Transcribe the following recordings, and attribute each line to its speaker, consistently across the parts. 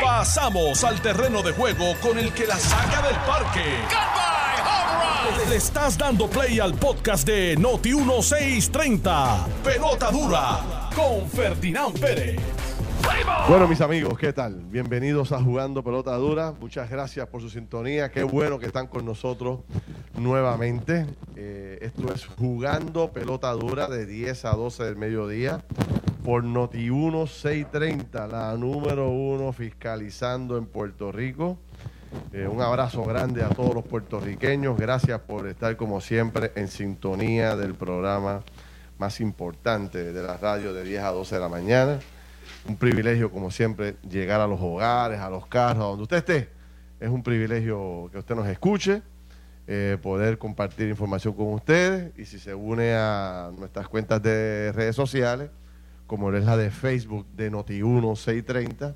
Speaker 1: Pasamos al terreno de juego con el que la saca del parque. Le estás dando play al podcast de Noti 1630. Pelota dura con Ferdinand Pérez.
Speaker 2: Bueno, mis amigos, ¿qué tal? Bienvenidos a Jugando Pelota Dura. Muchas gracias por su sintonía. Qué bueno que están con nosotros nuevamente. Eh, esto es Jugando Pelota Dura de 10 a 12 del mediodía por Noti 1630, la número uno fiscalizando en Puerto Rico. Eh, un abrazo grande a todos los puertorriqueños. Gracias por estar como siempre en sintonía del programa más importante de la radio de 10 a 12 de la mañana. Un privilegio como siempre llegar a los hogares, a los carros, a donde usted esté. Es un privilegio que usted nos escuche, eh, poder compartir información con ustedes y si se une a nuestras cuentas de redes sociales, como es la de Facebook de Noti1 630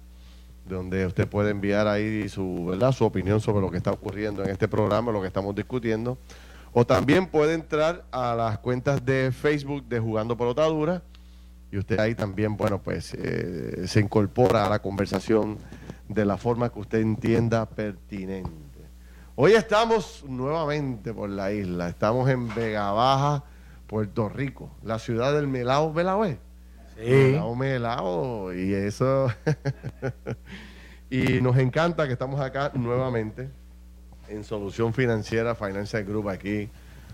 Speaker 2: donde usted puede enviar ahí su, ¿verdad? su opinión sobre lo que está ocurriendo en este programa, lo que estamos discutiendo. O también puede entrar a las cuentas de Facebook de Jugando Pelotadura y usted ahí también, bueno, pues eh, se incorpora a la conversación de la forma que usted entienda pertinente. Hoy estamos nuevamente por la isla, estamos en Vega Baja, Puerto Rico, la ciudad del Melao, ¿Melao es?
Speaker 3: Sí.
Speaker 2: Melao, y eso... y nos encanta que estamos acá nuevamente en Solución Financiera Financial Group aquí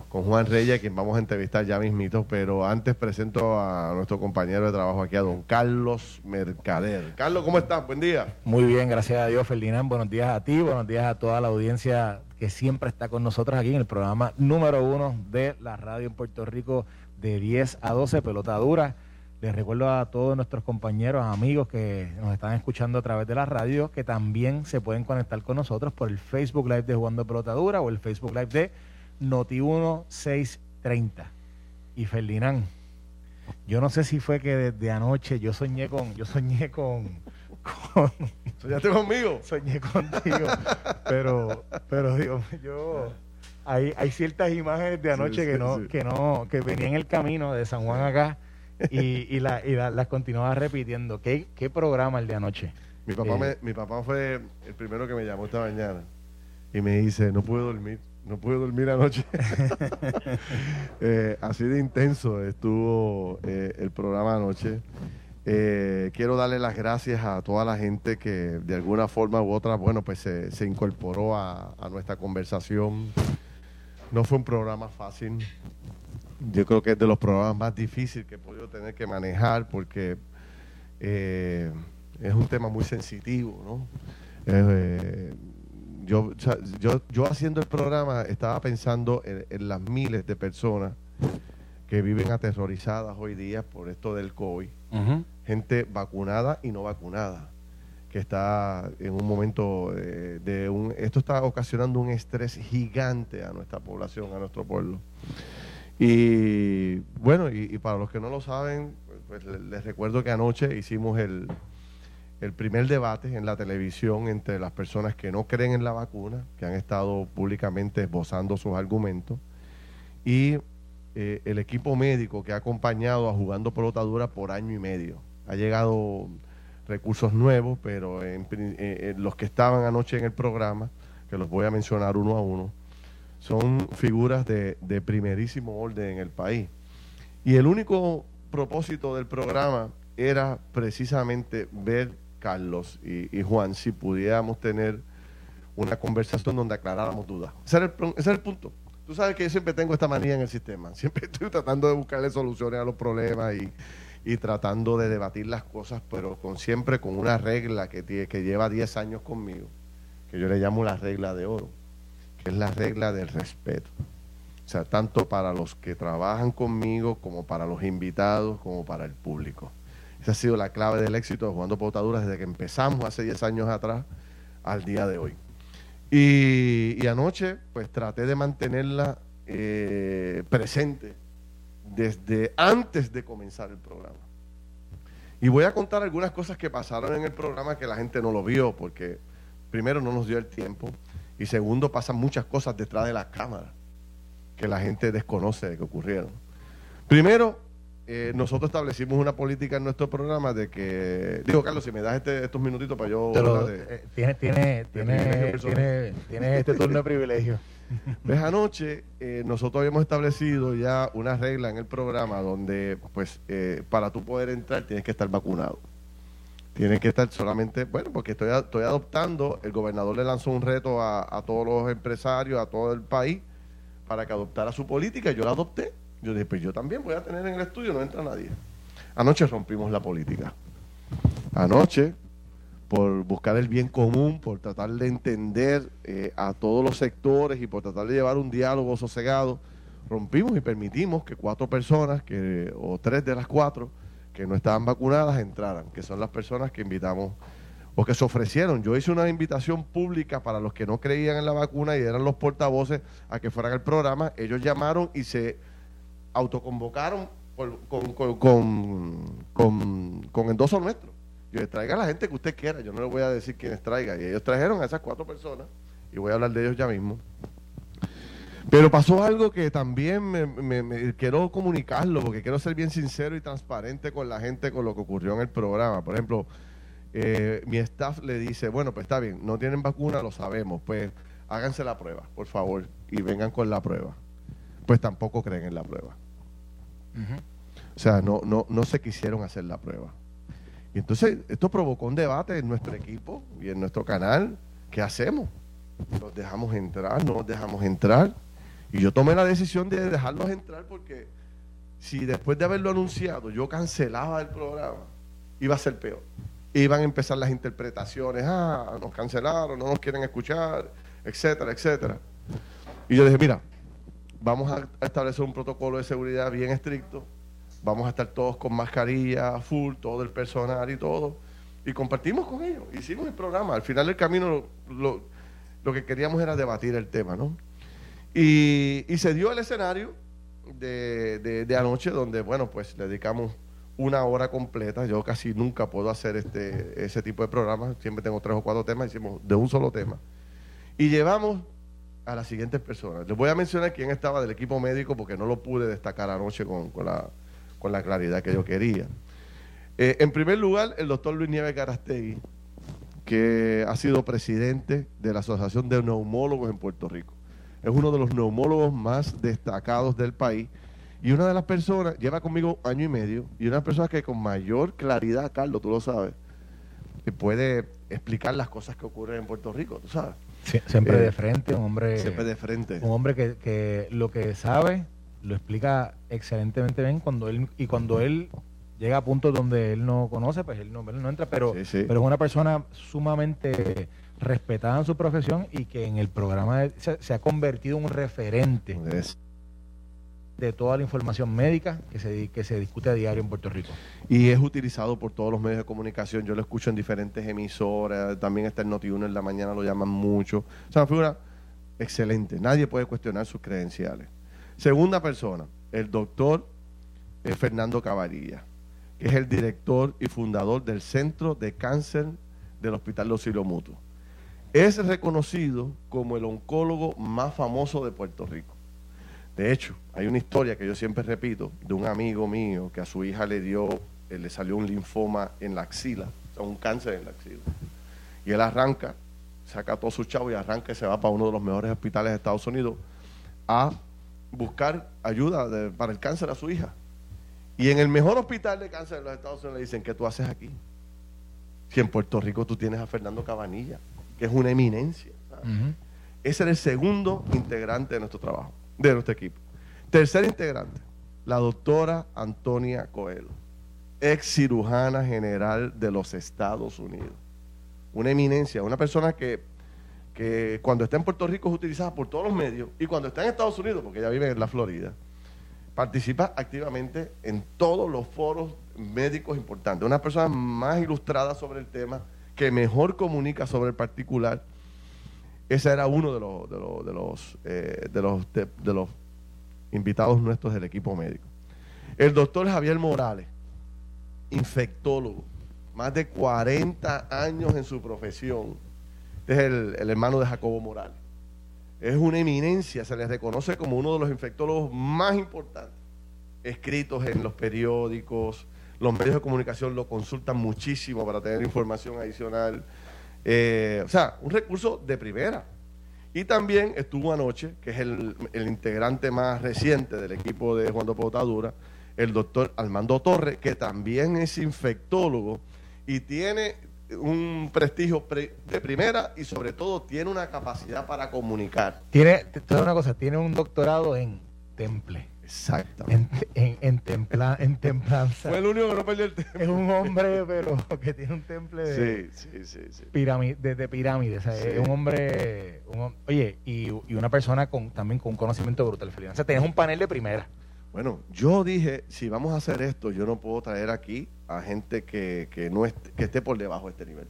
Speaker 2: con Juan Reyes, quien vamos a entrevistar ya mismito, pero antes presento a nuestro compañero de trabajo aquí, a don Carlos Mercader. Carlos, ¿cómo estás? Buen día.
Speaker 3: Muy bien, gracias a Dios, Ferdinand. Buenos días a ti, buenos días a toda la audiencia que siempre está con nosotros aquí en el programa número uno de la radio en Puerto Rico de 10 a 12, pelota dura. Les recuerdo a todos nuestros compañeros, amigos que nos están escuchando a través de la radio, que también se pueden conectar con nosotros por el Facebook Live de Jugando Pelota Dura o el Facebook Live de Noti1 630. Y Ferdinand, yo no sé si fue que desde anoche yo soñé con, yo soñé con, con
Speaker 2: ¿Soñaste conmigo?
Speaker 3: soñé contigo, pero, pero Dios, yo hay, hay ciertas imágenes de anoche
Speaker 2: Sí,
Speaker 3: que no,
Speaker 2: sí.
Speaker 3: que no, que venía en el camino de San Juan acá y, y, la, y la- las continuaba repitiendo. ¿Qué, ¿Qué programa el de anoche?
Speaker 2: Mi papá,
Speaker 3: Eh.
Speaker 2: me- mi papá fue el primero que me llamó esta mañana y me dice, no puedo dormir, no pude dormir anoche. Eh, así de intenso estuvo eh, el programa anoche. Eh, quiero darle las gracias a toda la gente que de alguna forma u otra, bueno, pues se, se incorporó a, a nuestra conversación. No fue un programa fácil. Yo creo que es de los programas más difíciles que he podido tener que manejar porque eh, es un tema muy sensitivo, ¿no? Eh, yo, yo, yo haciendo el programa estaba pensando en, en las miles de personas que viven aterrorizadas hoy día por esto del COVID, gente vacunada y no vacunada, que está en un momento eh, de un... Esto está ocasionando un estrés gigante a nuestra población, a nuestro pueblo. Y bueno, y, para los que no lo saben, pues, les, recuerdo que anoche hicimos el, el primer debate en la televisión entre las personas que no creen en la vacuna, que han estado públicamente esbozando sus argumentos, y eh, el equipo médico que ha acompañado a Jugando Pelota Dura por año y medio. Ha llegado recursos nuevos, pero en eh, eh, los que estaban anoche en el programa, que los voy a mencionar uno a uno, son figuras de, de primerísimo orden en el país. Y el único propósito del programa era precisamente ver, Carlos y, y Juan, si pudiéramos tener una conversación donde aclaráramos dudas. Ese era, el, ese era el punto. Tú sabes que yo siempre tengo esta manía en el sistema. Siempre estoy tratando de buscarle soluciones a los problemas y, y tratando de debatir las cosas, pero con siempre con una regla que, que lleva 10 años conmigo, que yo le llamo la regla de oro, es la regla del respeto. O sea, tanto para los que trabajan conmigo, como para los invitados, como para el público. Esa ha sido la clave del éxito de Jugando Potaduras desde que empezamos hace 10 años atrás al día de hoy. Y, anoche, pues traté de mantenerla eh, presente desde antes de comenzar el programa. Y voy a contar algunas cosas que pasaron en el programa que la gente no lo vio, porque primero no nos dio el tiempo y segundo pasan muchas cosas detrás de la cámara que la gente desconoce de que ocurrieron. Primero, eh, nosotros establecimos una política en nuestro programa de que. Digo, Carlos, si me das este, estos minutitos para yo.
Speaker 3: Eh, tiene, tiene, tiene, este turno de privilegio.
Speaker 2: Ves, anoche eh, nosotros habíamos establecido ya una regla en el programa donde, pues, para tú poder entrar tienes que estar vacunado. Tienes que estar solamente, bueno, porque estoy, estoy adoptando, el gobernador le lanzó un reto a, a todos los empresarios, a todo el país, para que adoptara su política, yo la adopté yo dije, pues yo también voy a tener en el estudio, no entra nadie. Anoche rompimos la política. Anoche, por buscar el bien común, por tratar de entender eh, a todos los sectores y por tratar de llevar un diálogo sosegado, rompimos y permitimos que cuatro personas, que, o tres de las cuatro, que no estaban vacunadas, entraran, que son las personas que invitamos o que se ofrecieron. Yo hice una invitación pública para los que no creían en la vacuna y eran los portavoces a que fueran al programa. Ellos llamaron y se autoconvocaron con, con, con, con, endoso nuestro. Yo traiga a la gente que usted quiera, yo no le voy a decir quiénes traiga. Y ellos trajeron a esas cuatro personas, y voy a hablar de ellos ya mismo. Pero pasó algo que también me, quiero comunicarlo, porque quiero ser bien sincero y transparente con la gente con lo que ocurrió en el programa. Por ejemplo, eh, mi staff le dice, bueno, pues está bien, no tienen vacuna, lo sabemos, pues háganse la prueba, por favor, y vengan con la prueba. Pues tampoco creen en la prueba. O sea, no, no, no se quisieron hacer la prueba. Y entonces esto provocó un debate en nuestro equipo y en nuestro canal. ¿Qué hacemos? ¿Los dejamos entrar? ¿No los dejamos entrar? Y yo tomé la decisión de dejarlos entrar porque si después de haberlo anunciado yo cancelaba el programa, iba a ser peor. Iban a empezar las interpretaciones, ah, nos cancelaron, no nos quieren escuchar, etcétera, etcétera. Y yo dije, mira, vamos a establecer un protocolo de seguridad bien estricto, vamos a estar todos con mascarilla, full, todo el personal y todo, y compartimos con ellos, hicimos el programa, al final del camino lo, que queríamos era debatir el tema, ¿no? Y, se dio el escenario de, de, anoche donde, bueno, pues le dedicamos una hora completa, yo casi nunca puedo hacer este, ese tipo de programas, siempre tengo tres o cuatro temas, hicimos de un solo tema. Y llevamos a las siguientes personas. Les voy a mencionar quién estaba del equipo médico porque no lo pude destacar anoche con, con, la, con la, claridad que yo quería. Eh, en primer lugar, el doctor Luis Nieves Garastegui, que ha sido presidente de la Asociación de Neumólogos en Puerto Rico. Es uno de los neumólogos más destacados del país y una de las personas, lleva conmigo año y medio, y una persona que con mayor claridad, Carlos, tú lo sabes, puede explicar las cosas que ocurren en Puerto Rico, tú sabes
Speaker 3: siempre de eh, frente, un hombre.
Speaker 2: Siempre de frente.
Speaker 3: Un hombre que, que, lo que sabe lo explica excelentemente bien cuando él y cuando él llega a puntos donde él no conoce, pues él no, no entra, pero, pero es una persona sumamente respetada en su profesión y que en el programa se, ha convertido en un referente de toda la información médica que se, que se discute a diario en Puerto Rico.
Speaker 2: Y es utilizado por todos los medios de comunicación. Yo lo escucho en diferentes emisoras. También está en Noti1 en la mañana, lo llaman mucho. O sea, una figura excelente. Nadie puede cuestionar sus credenciales. Segunda persona, el doctor eh, Fernando Cavarilla, que es el director y fundador del Centro de Cáncer del Hospital Los Mutuo. Es reconocido como el oncólogo más famoso de Puerto Rico. De hecho, hay una historia que yo siempre repito de un amigo mío que a su hija le dio, eh, le salió un linfoma en la axila, o sea, un cáncer en la axila. Y él arranca, saca todo su chavo y arranca y se va para uno de los mejores hospitales de Estados Unidos a buscar ayuda para el cáncer a su hija. Y en el mejor hospital de cáncer de los Estados Unidos le dicen, ¿qué tú haces aquí? Si en Puerto Rico tú tienes a Fernando Cabanilla, que es una eminencia. Ese era el segundo integrante de nuestro trabajo de nuestro equipo. Tercer integrante, la doctora Antonia Coelho, ex cirujana general de los Estados Unidos. Una eminencia, una persona que, que cuando está en Puerto Rico es utilizada por todos los medios y cuando está en Estados Unidos, porque ella vive en la Florida, participa activamente en todos los foros médicos importantes. Una persona más ilustrada sobre el tema, que mejor comunica sobre el particular ese era uno de los, de los, de los, eh, de los, de, los invitados nuestros del equipo médico. El doctor Javier Morales, infectólogo, más de 40 años en su profesión. Es el, el, hermano de Jacobo Morales. Es una eminencia, se le reconoce como uno de los infectólogos más importantes escritos en los periódicos, los medios de comunicación lo consultan muchísimo para tener información adicional. Eh, o sea, un recurso de primera. Y también estuvo anoche, que es el, integrante más reciente del equipo de Juan de Potadura, el doctor Armando Torres, que también es infectólogo y tiene un prestigio de primera y sobre todo tiene una capacidad para comunicar.
Speaker 3: Tiene, una cosa, tiene un doctorado en temple.
Speaker 2: Exactamente.
Speaker 3: En, en, en, templanza.
Speaker 2: Fue el único que no perdió el temple.
Speaker 3: Es un hombre, pero que tiene un temple de, sí, sí, sí, sí. Pirámide, de, pirámide. Es un hombre. oye, y, y, una persona con también con un conocimiento brutal. O sea, tienes un panel de primera.
Speaker 2: Bueno, yo dije, si vamos a hacer esto, yo no puedo traer aquí a gente que, que no esté, que esté por debajo de este nivel.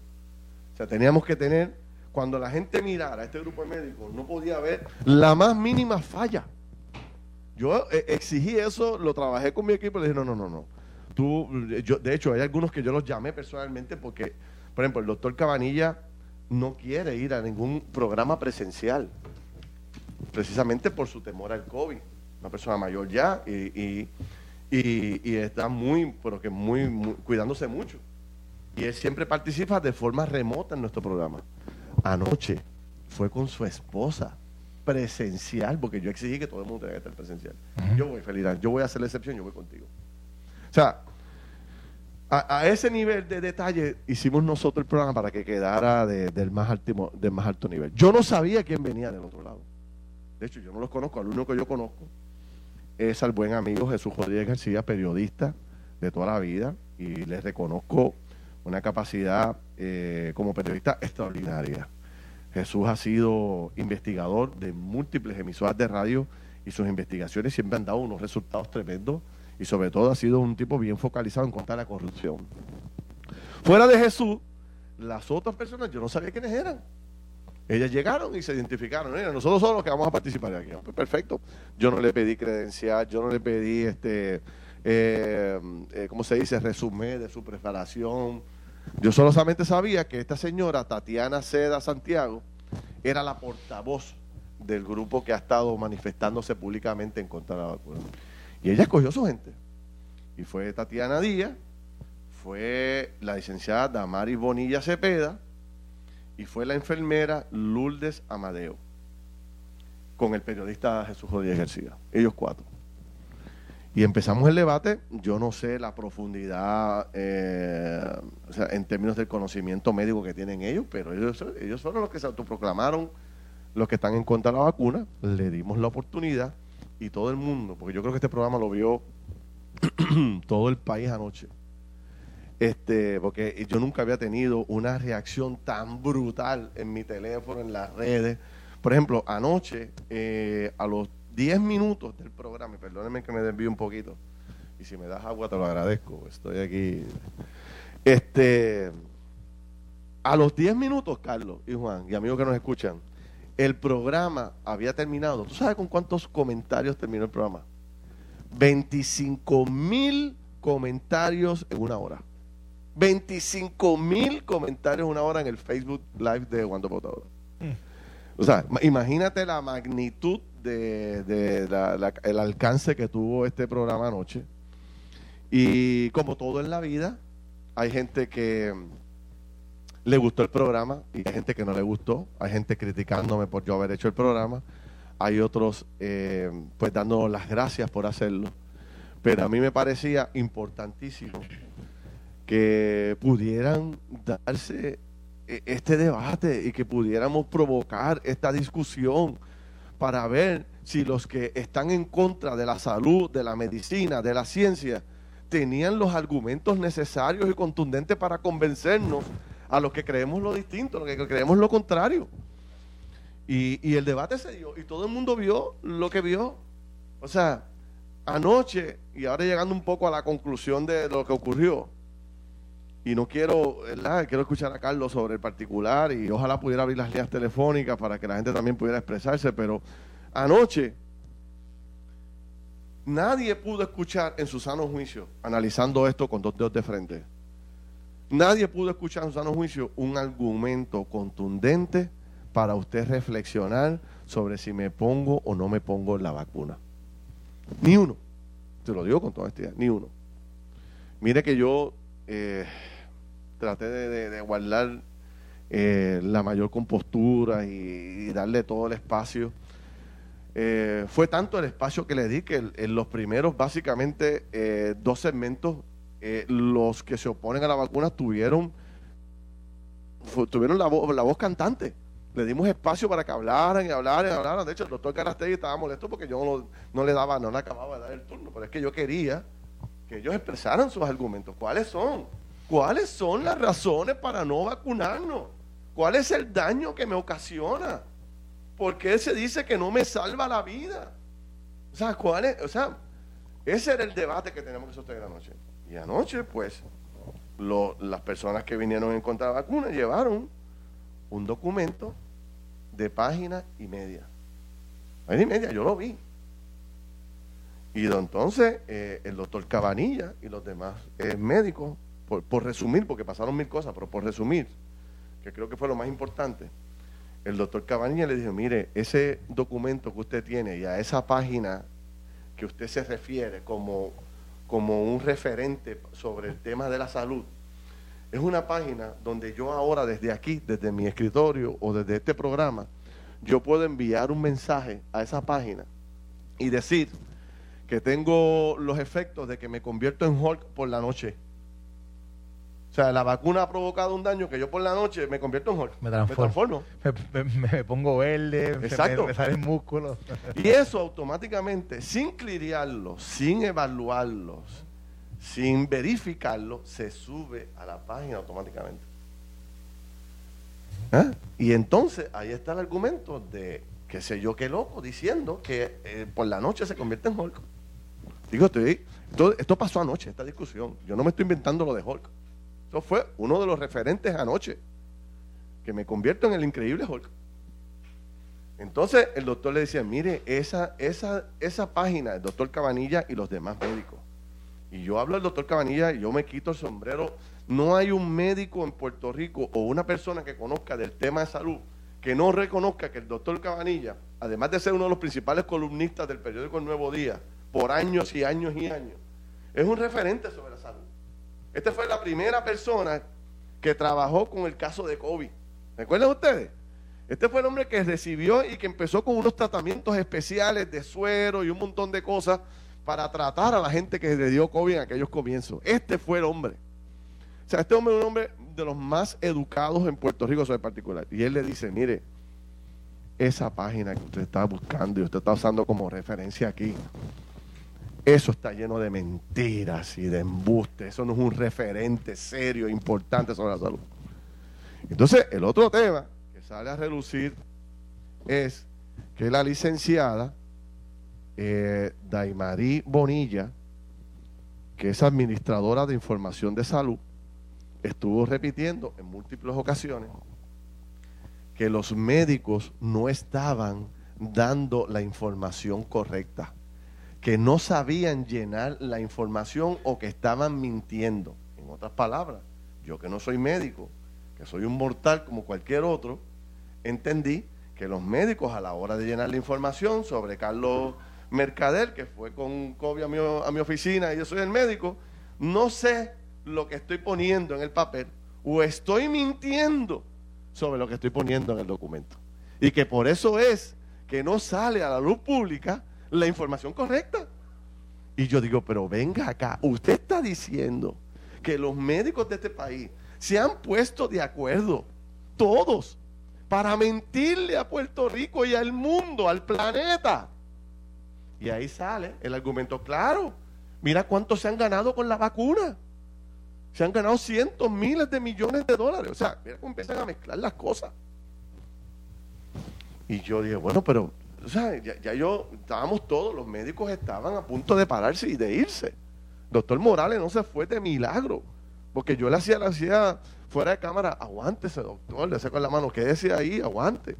Speaker 2: O sea, teníamos que tener, cuando la gente mirara a este grupo de médicos, no podía haber la más mínima falla. Yo eh, exigí eso, lo trabajé con mi equipo y le dije, no, no, no, no. Tú, yo, de hecho, hay algunos que yo los llamé personalmente porque, por ejemplo, el doctor Cabanilla no quiere ir a ningún programa presencial, precisamente por su temor al COVID una persona mayor ya y, está muy, pero que muy, cuidándose mucho. Y él siempre participa de forma remota en nuestro programa. Anoche fue con su esposa presencial, porque yo exigí que todo el mundo tenga que estar presencial. Yo voy, feliz yo voy a hacer la excepción, yo voy contigo. O sea, a, ese nivel de detalle hicimos nosotros el programa para que quedara del, más alto, del más alto nivel. Yo no sabía quién venía del otro lado. De hecho, yo no los conozco, al único que yo conozco es al buen amigo Jesús Rodríguez García, periodista de toda la vida, y le reconozco una capacidad eh, como periodista extraordinaria. Jesús ha sido investigador de múltiples emisoras de radio y sus investigaciones siempre han dado unos resultados tremendos y sobre todo ha sido un tipo bien focalizado en contra de la corrupción. Fuera de Jesús, las otras personas yo no sabía quiénes eran. Ellas llegaron y se identificaron. nosotros somos los que vamos a participar aquí. Pues perfecto. Yo no le pedí credencial, yo no le pedí, este, eh, eh, ¿cómo se dice? Resumen de su preparación. Yo solamente sabía que esta señora, Tatiana Seda Santiago, era la portavoz del grupo que ha estado manifestándose públicamente en contra de la vacuna. Y ella escogió su gente. Y fue Tatiana Díaz, fue la licenciada Damaris Bonilla Cepeda, y fue la enfermera Lourdes Amadeo con el periodista Jesús Rodríguez García, ellos cuatro. Y empezamos el debate, yo no sé la profundidad eh, o sea, en términos del conocimiento médico que tienen ellos, pero ellos, ellos fueron los que se autoproclamaron los que están en contra de la vacuna, le dimos la oportunidad y todo el mundo, porque yo creo que este programa lo vio todo el país anoche, este, porque yo nunca había tenido una reacción tan brutal en mi teléfono, en las redes. Por ejemplo, anoche, eh, a los 10 minutos del programa, y perdónenme que me desvíe un poquito, y si me das agua te lo agradezco, estoy aquí. Este, a los 10 minutos, Carlos y Juan, y amigos que nos escuchan, el programa había terminado. ¿Tú sabes con cuántos comentarios terminó el programa? 25 mil comentarios en una hora. 25 mil comentarios una hora en el Facebook Live de Wando Potador. Mm. O sea, imagínate la magnitud de, el alcance que tuvo este programa anoche. Y como todo en la vida, hay gente que le gustó el programa y hay gente que no le gustó. Hay gente criticándome por yo haber hecho el programa. Hay otros eh, pues dando las gracias por hacerlo. Pero a mí me parecía importantísimo que pudieran darse eh, este debate y que pudiéramos provocar esta discusión para ver si los que están en contra de la salud, de la medicina, de la ciencia, tenían los argumentos necesarios y contundentes para convencernos a los que creemos lo distinto, a los que creemos lo contrario. Y, el debate se dio y todo el mundo vio lo que vio. O sea, anoche, y ahora llegando un poco a la conclusión de lo que ocurrió, y no quiero, ¿verdad? Quiero escuchar a Carlos sobre el particular y ojalá pudiera abrir las líneas telefónicas para que la gente también pudiera expresarse, pero anoche nadie pudo escuchar en su sano juicio, analizando esto con dos dedos de frente, nadie pudo escuchar en su sano juicio un argumento contundente para usted reflexionar sobre si me pongo o no me pongo la vacuna. Ni uno. Te lo digo con toda honestidad, ni uno. Mire que yo eh, traté de, guardar eh, la mayor compostura y, darle todo el espacio. Eh, fue tanto el espacio que le di que en los primeros, básicamente, dos segmentos, los que se oponen a la vacuna tuvieron, tuvieron la, voz, la voz cantante le dimos espacio para que hablaran y hablaran y hablaran. De hecho, el doctor Carastegui estaba molesto porque yo no, no, le daba, no le acababa de dar el turno. Pero es que yo quería que ellos expresaran sus argumentos. ¿Cuáles son? ¿Cuáles son las razones para no vacunarnos? ¿Cuál es el daño que me ocasiona? ¿Por qué se dice que no me salva la vida? O sea, ¿cuál es? O sea, ese era el debate que tenemos que sostener anoche. Y anoche, pues, las personas que vinieron en contra de la vacuna llevaron un documento de página y media. Página y media, yo lo vi. Y entonces eh, el doctor Cabanilla y los demás eh, médicos, por, resumir, porque pasaron mil cosas, pero por resumir, que creo que fue lo más importante, el doctor Cabanilla le dijo, mire, ese documento que usted tiene y a esa página que usted se refiere como, como un referente sobre el tema de la salud, es una página donde yo ahora desde aquí, desde mi escritorio o desde este programa, yo puedo enviar un mensaje a esa página y decir que tengo los efectos de que me convierto en Hulk por la noche. O sea, la vacuna ha provocado un daño que yo por la noche me convierto en Hulk.
Speaker 3: Me transformo. Me, pongo verde, Exacto. Me, salen músculos.
Speaker 2: Y eso automáticamente, sin cliriarlo, sin evaluarlos, sin verificarlo, se sube a la página automáticamente. ¿Ah? Y entonces ahí está el argumento de, qué sé yo, qué loco, diciendo que eh, por la noche se convierte en Hulk. Digo, estoy, esto, pasó anoche, esta discusión. Yo no me estoy inventando lo de Hulk. Eso fue uno de los referentes anoche, que me convierto en el increíble Hulk. Entonces el doctor le decía, mire, esa, esa, esa página, el doctor Cabanilla y los demás médicos, y yo hablo del doctor Cabanilla y yo me quito el sombrero. No hay un médico en Puerto Rico o una persona que conozca del tema de salud que no reconozca que el doctor Cabanilla, además de ser uno de los principales columnistas del periódico El Nuevo Día, por años y años y años, es un referente sobre. Esta fue la primera persona que trabajó con el caso de COVID. ¿Recuerdan ustedes? Este fue el hombre que recibió y que empezó con unos tratamientos especiales de suero y un montón de cosas para tratar a la gente que le dio COVID en aquellos comienzos. Este fue el hombre. O sea, este hombre es un hombre de los más educados en Puerto Rico sobre particular. Y él le dice, mire, esa página que usted está buscando y usted está usando como referencia aquí, eso está lleno de mentiras y de embustes. Eso no es un referente serio, importante sobre la salud. Entonces, el otro tema que sale a relucir es que la licenciada eh, Daimarí Bonilla, que es administradora de información de salud, estuvo repitiendo en múltiples ocasiones que los médicos no estaban dando la información correcta, que no sabían llenar la información o que estaban mintiendo. En otras palabras, yo que no soy médico, que soy un mortal como cualquier otro, entendí que los médicos a la hora de llenar la información sobre Carlos mercader que fue con COVID a mi, a mi oficina y yo soy el médico, no sé lo que estoy poniendo en el papel o estoy mintiendo sobre lo que estoy poniendo en el documento. Y que por eso es que no sale a la luz pública la información correcta. Y yo digo, pero venga acá, usted está diciendo que los médicos de este país se han puesto de acuerdo, todos, para mentirle a Puerto Rico y al mundo, al planeta, y ahí sale el argumento, claro, mira cuánto se han ganado con la vacuna. Se han ganado cientos, miles de millones de dólares. O sea, mira cómo empiezan a mezclar las cosas. Y yo dije, bueno, pero, o sea, ya, yo, estábamos todos, los médicos estaban a punto de pararse y de irse. Doctor Morales no se fue de milagro, porque yo le hacía, le hacía fuera de cámara, aguántese, doctor, le con la mano, quédese ahí, aguante.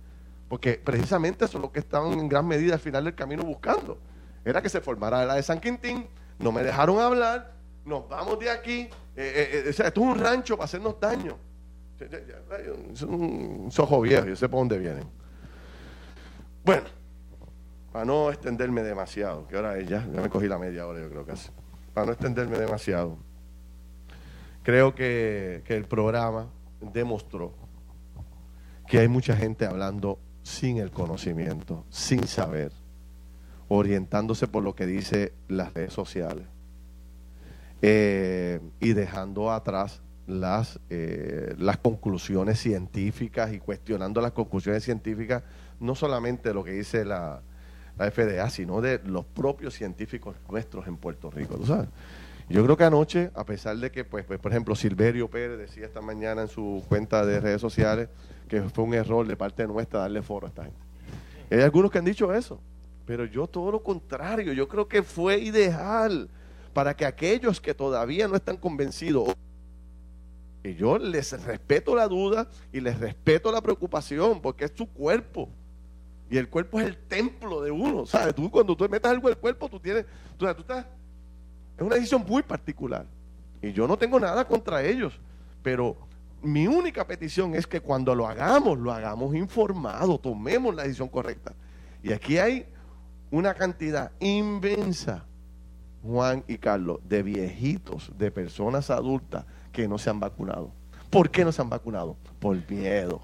Speaker 2: Porque precisamente eso es lo que estaban en gran medida al final del camino buscando era que se formara la de San Quintín, no me dejaron hablar, nos vamos de aquí, eh, eh, eh, o sea, esto es un rancho para hacernos daño. Es un sojo viejo, yo sé por dónde vienen. Bueno, para no extenderme demasiado, que ahora es ya, ya me cogí la media hora yo creo que para no extenderme demasiado, creo que, que el programa demostró que hay mucha gente hablando sin el conocimiento, sin saber, orientándose por lo que dice las redes sociales eh, y dejando atrás las, eh, las conclusiones científicas y cuestionando las conclusiones científicas, no solamente lo que dice la, la FDA, sino de los propios científicos nuestros en Puerto Rico. ¿tú sabes? Yo creo que anoche, a pesar de que, pues, pues, por ejemplo, Silverio Pérez decía esta mañana en su cuenta de redes sociales que fue un error de parte nuestra darle foro a esta gente. Hay algunos que han dicho eso, pero yo todo lo contrario, yo creo que fue ideal para que aquellos que todavía no están convencidos, y yo les respeto la duda y les respeto la preocupación, porque es su cuerpo. Y el cuerpo es el templo de uno, ¿sabes? Tú cuando tú metas algo el cuerpo, tú tienes, tú, tú estás, es una decisión muy particular. Y yo no tengo nada contra ellos, pero mi única petición es que cuando lo hagamos, lo hagamos informado, tomemos la decisión correcta. Y aquí hay una cantidad inmensa, Juan y Carlos, de viejitos, de personas adultas que no se han vacunado. ¿Por qué no se han vacunado? Por miedo,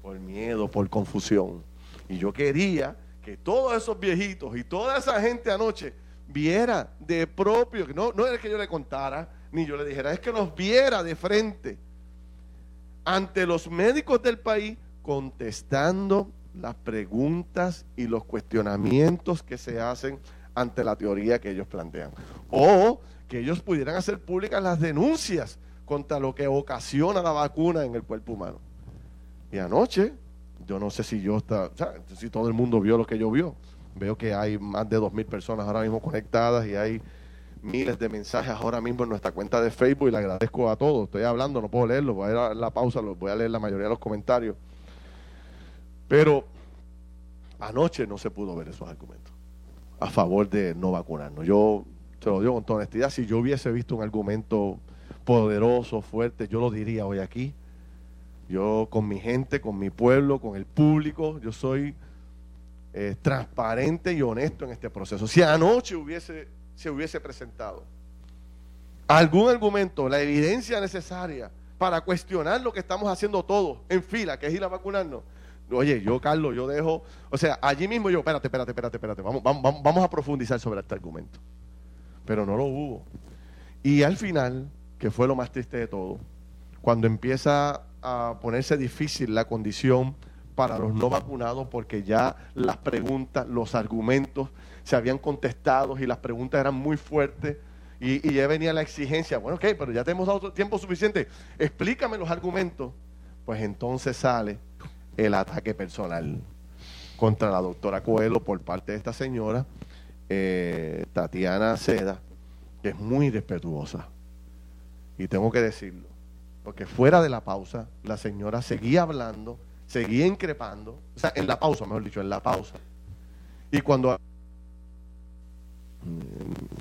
Speaker 2: por miedo, por confusión. Y yo quería que todos esos viejitos y toda esa gente anoche viera de propio, no, no es que yo le contara, ni yo le dijera, es que los viera de frente ante los médicos del país contestando las preguntas y los cuestionamientos que se hacen ante la teoría que ellos plantean. O que ellos pudieran hacer públicas las denuncias contra lo que ocasiona la vacuna en el cuerpo humano. Y anoche, yo no sé si yo está, si todo el mundo vio lo que yo vio. Veo que hay más de dos mil personas ahora mismo conectadas y hay miles de mensajes ahora mismo en nuestra cuenta de Facebook y le agradezco a todos. Estoy hablando, no puedo leerlo, voy a dar la pausa, voy a leer la mayoría de los comentarios. Pero anoche no se pudo ver esos argumentos a favor de no vacunarnos. Yo te lo digo con toda honestidad, si yo hubiese visto un argumento poderoso, fuerte, yo lo diría hoy aquí. Yo con mi gente, con mi pueblo, con el público, yo soy eh, transparente y honesto en este proceso. Si anoche se hubiese presentado algún argumento, la evidencia necesaria para cuestionar lo que estamos haciendo todos en fila, que es ir a vacunarnos. Oye, yo, Carlos, yo dejo, o sea, allí mismo yo, espérate, espérate, espérate, espérate, vamos, vamos, vamos a profundizar sobre este argumento. Pero no lo hubo. Y al final, que fue lo más triste de todo, cuando empieza a ponerse difícil la condición para los no vacunados, porque ya las preguntas, los argumentos se habían contestado y las preguntas eran muy fuertes y, ya venía la exigencia, bueno, ok, pero ya te hemos dado tiempo suficiente, explícame los argumentos. Pues entonces sale el ataque personal contra la doctora Coelho por parte de esta señora, eh, Tatiana Seda, que es muy respetuosa. Y tengo que decirlo, porque fuera de la pausa, la señora seguía hablando, seguía increpando, o sea, en la pausa, mejor dicho, en la pausa. Y cuando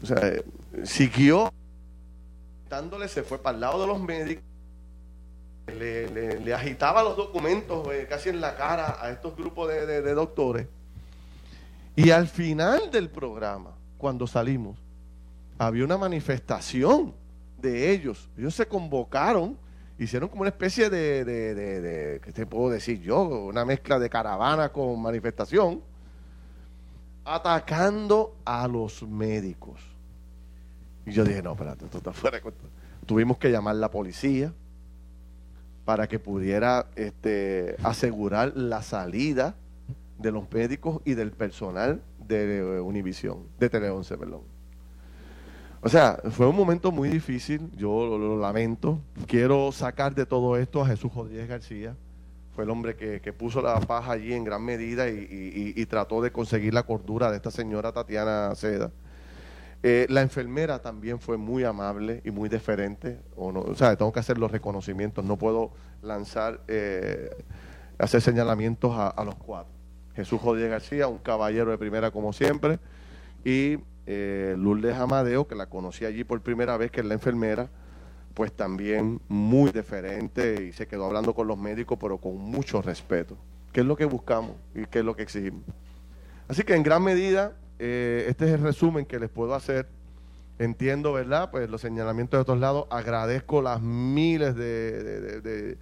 Speaker 2: o sea, siguió dándole, se fue para el lado de los médicos, le, agitaba los documentos eh, casi en la cara a estos grupos de, doctores. Y al final del programa, cuando salimos, había una manifestación de ellos. Ellos se convocaron, hicieron como una especie de, de, de ¿qué te puedo decir yo? Una mezcla de caravana con manifestación atacando a los médicos. Y yo dije, no, espérate, esto está fuera Tuvimos que llamar a la policía para que pudiera este, asegurar la salida de los médicos y del personal de Univisión, de Tele 11, perdón. O sea, fue un momento muy difícil, yo lo, lamento. Quiero sacar de todo esto a Jesús Rodríguez García, fue el hombre que, puso la paja allí en gran medida y, trató de conseguir la cordura de esta señora Tatiana Seda. Eh, la enfermera también fue muy amable y muy deferente. O, no, o sea, tengo que hacer los reconocimientos, no puedo lanzar, eh, hacer señalamientos a, los cuatro. Jesús Jodie García, un caballero de primera como siempre, y eh, Lourdes Amadeo, que la conocí allí por primera vez, que es la enfermera, pues también muy diferente y se quedó hablando con los médicos, pero con mucho respeto. ¿Qué es lo que buscamos y qué es lo que exigimos? Así que en gran medida, eh, este es el resumen que les puedo hacer. Entiendo, ¿verdad? Pues los señalamientos de otros lados. Agradezco las miles de, de,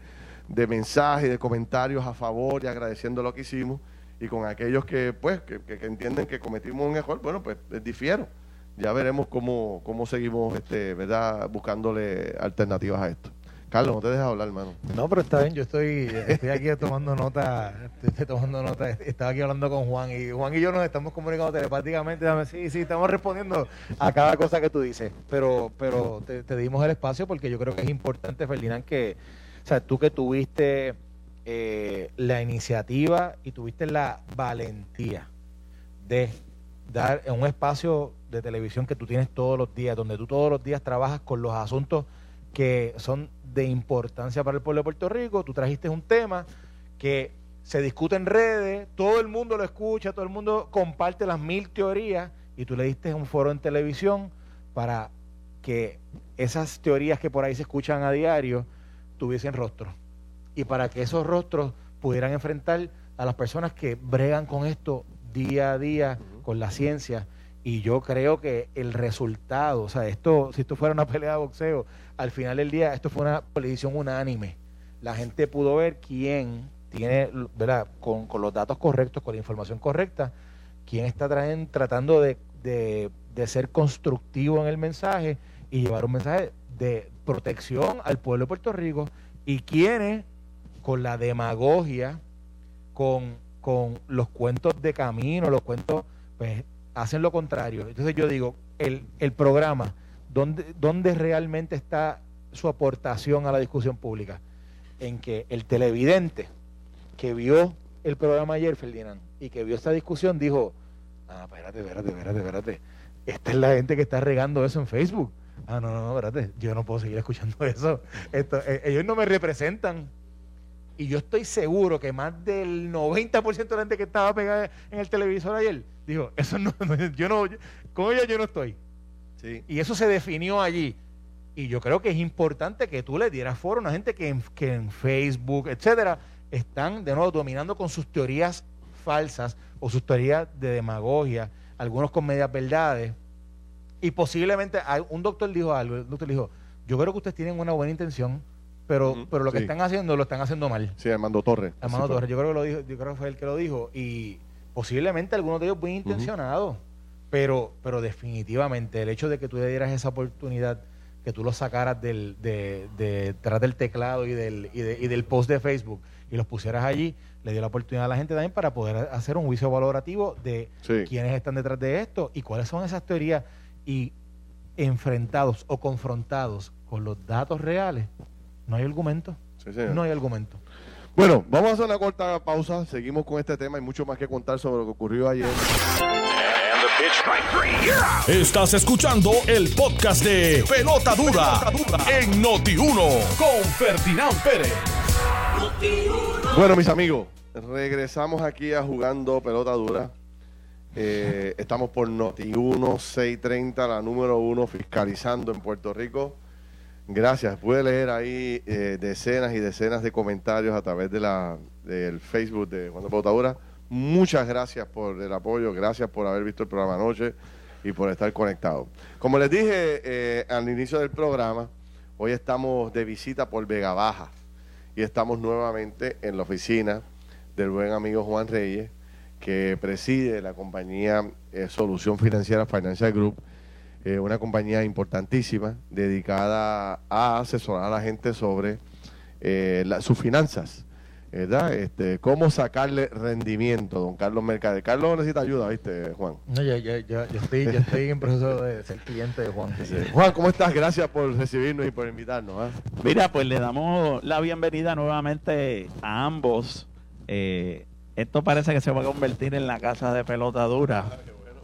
Speaker 2: de, mensajes y de comentarios a favor y agradeciendo lo que hicimos. Y con aquellos que, pues, que, que, entienden que cometimos un error, bueno, pues difiero. Ya veremos cómo, cómo seguimos, este, ¿verdad? Buscándole alternativas a esto. Carlos, no te dejas hablar, hermano.
Speaker 3: No, pero está bien, yo estoy, estoy aquí tomando nota, estoy tomando nota, estaba aquí hablando con Juan y Juan y yo nos estamos comunicando telepáticamente, sí, sí, estamos respondiendo a cada cosa que tú dices, pero, pero te, dimos el espacio porque yo creo que es importante, Ferdinand, que, o sea, tú que tuviste eh, la iniciativa y tuviste la valentía de dar un espacio de televisión que tú tienes todos los días, donde tú todos los días trabajas con los asuntos que son de importancia para el pueblo de Puerto Rico. Tú trajiste un tema que se discute en redes, todo el mundo lo escucha, todo el mundo comparte las mil teorías y tú le diste un foro en televisión para que esas teorías que por ahí se escuchan a diario tuviesen rostro y para que esos rostros pudieran enfrentar a las personas que bregan con esto día a día, con la ciencia y yo creo que el resultado, o sea, esto, si esto fuera una pelea de boxeo, al final del día esto fue una predicción unánime. La gente pudo ver quién tiene, ¿verdad? Con, los datos correctos, con la información correcta, quién está tratando de, de ser constructivo en el mensaje y llevar un mensaje de protección al pueblo de Puerto Rico y quiénes con la demagogia, con, con los cuentos de camino, los cuentos, pues hacen lo contrario. Entonces yo digo, el, el programa, ¿dónde, ¿dónde realmente está su aportación a la discusión pública? En que el televidente que vio el programa ayer, Ferdinand, y que vio esta discusión, dijo, ah, espérate, espérate, espérate, espérate. Esta es la gente que está regando eso en Facebook. Ah, no, no, espérate, yo no puedo seguir escuchando eso. Esto, eh, ellos no me representan. Y yo estoy seguro que más del 90% de la gente que estaba pegada en el televisor ayer dijo, eso no, yo no, con ella yo no estoy. Y eso se definió allí. Y yo creo que es importante que tú le dieras foro a una gente que en, que en Facebook, etcétera, están de nuevo dominando con sus teorías falsas o sus teorías de demagogia, algunos con medias verdades. Y posiblemente un doctor dijo algo, el doctor dijo, yo creo que ustedes tienen una buena intención, pero, pero lo que están haciendo lo están haciendo mal.
Speaker 2: Sí, Armando Torres.
Speaker 3: Armando Torres, yo creo que lo dijo, yo creo que fue él que lo dijo. Y posiblemente algunos de ellos bien intencionados, pero, pero definitivamente el hecho de que tú le dieras esa oportunidad, que tú los sacaras del, de, detrás del teclado y del, y, del post de Facebook y los pusieras allí, le dio la oportunidad a la gente también para poder hacer un juicio valorativo de quiénes están detrás de esto y cuáles son esas teorías y enfrentados o confrontados con los datos reales, no hay argumento. no hay argumento.
Speaker 2: Bueno, vamos a hacer una corta pausa. Seguimos con este tema y mucho más que contar sobre lo que ocurrió ayer.
Speaker 1: Estás escuchando el podcast de Pelota Dura, en Noti1 con Ferdinand Pérez.
Speaker 2: Bueno, mis amigos, regresamos aquí a jugando Pelota Dura. Eh, estamos por Noti1 630, la número uno, fiscalizando en Puerto Rico. Gracias. Puede leer ahí eh, decenas y decenas de comentarios a través de la, del Facebook de Juan de Pautadura. Muchas gracias por el apoyo, gracias por haber visto el programa anoche y por estar conectado. Como les dije eh, al inicio del programa, hoy estamos de visita por Vega Baja y estamos nuevamente en la oficina del buen amigo Juan Reyes, que preside la compañía eh, Solución Financiera Financial Group eh, una compañía importantísima dedicada a asesorar a la gente sobre eh, sus finanzas. ¿verdad? Este, cómo sacarle rendimiento, don Carlos Mercader. Carlos necesita ayuda, ¿viste, Juan?
Speaker 3: No, yo, yo, yo, estoy, estoy en proceso de ser cliente de Juan.
Speaker 2: Juan, ¿cómo estás? Gracias por recibirnos y por invitarnos. ¿ah?
Speaker 4: Mira, pues le damos la bienvenida nuevamente a ambos. Eh, esto parece que se va a convertir en la casa de pelota dura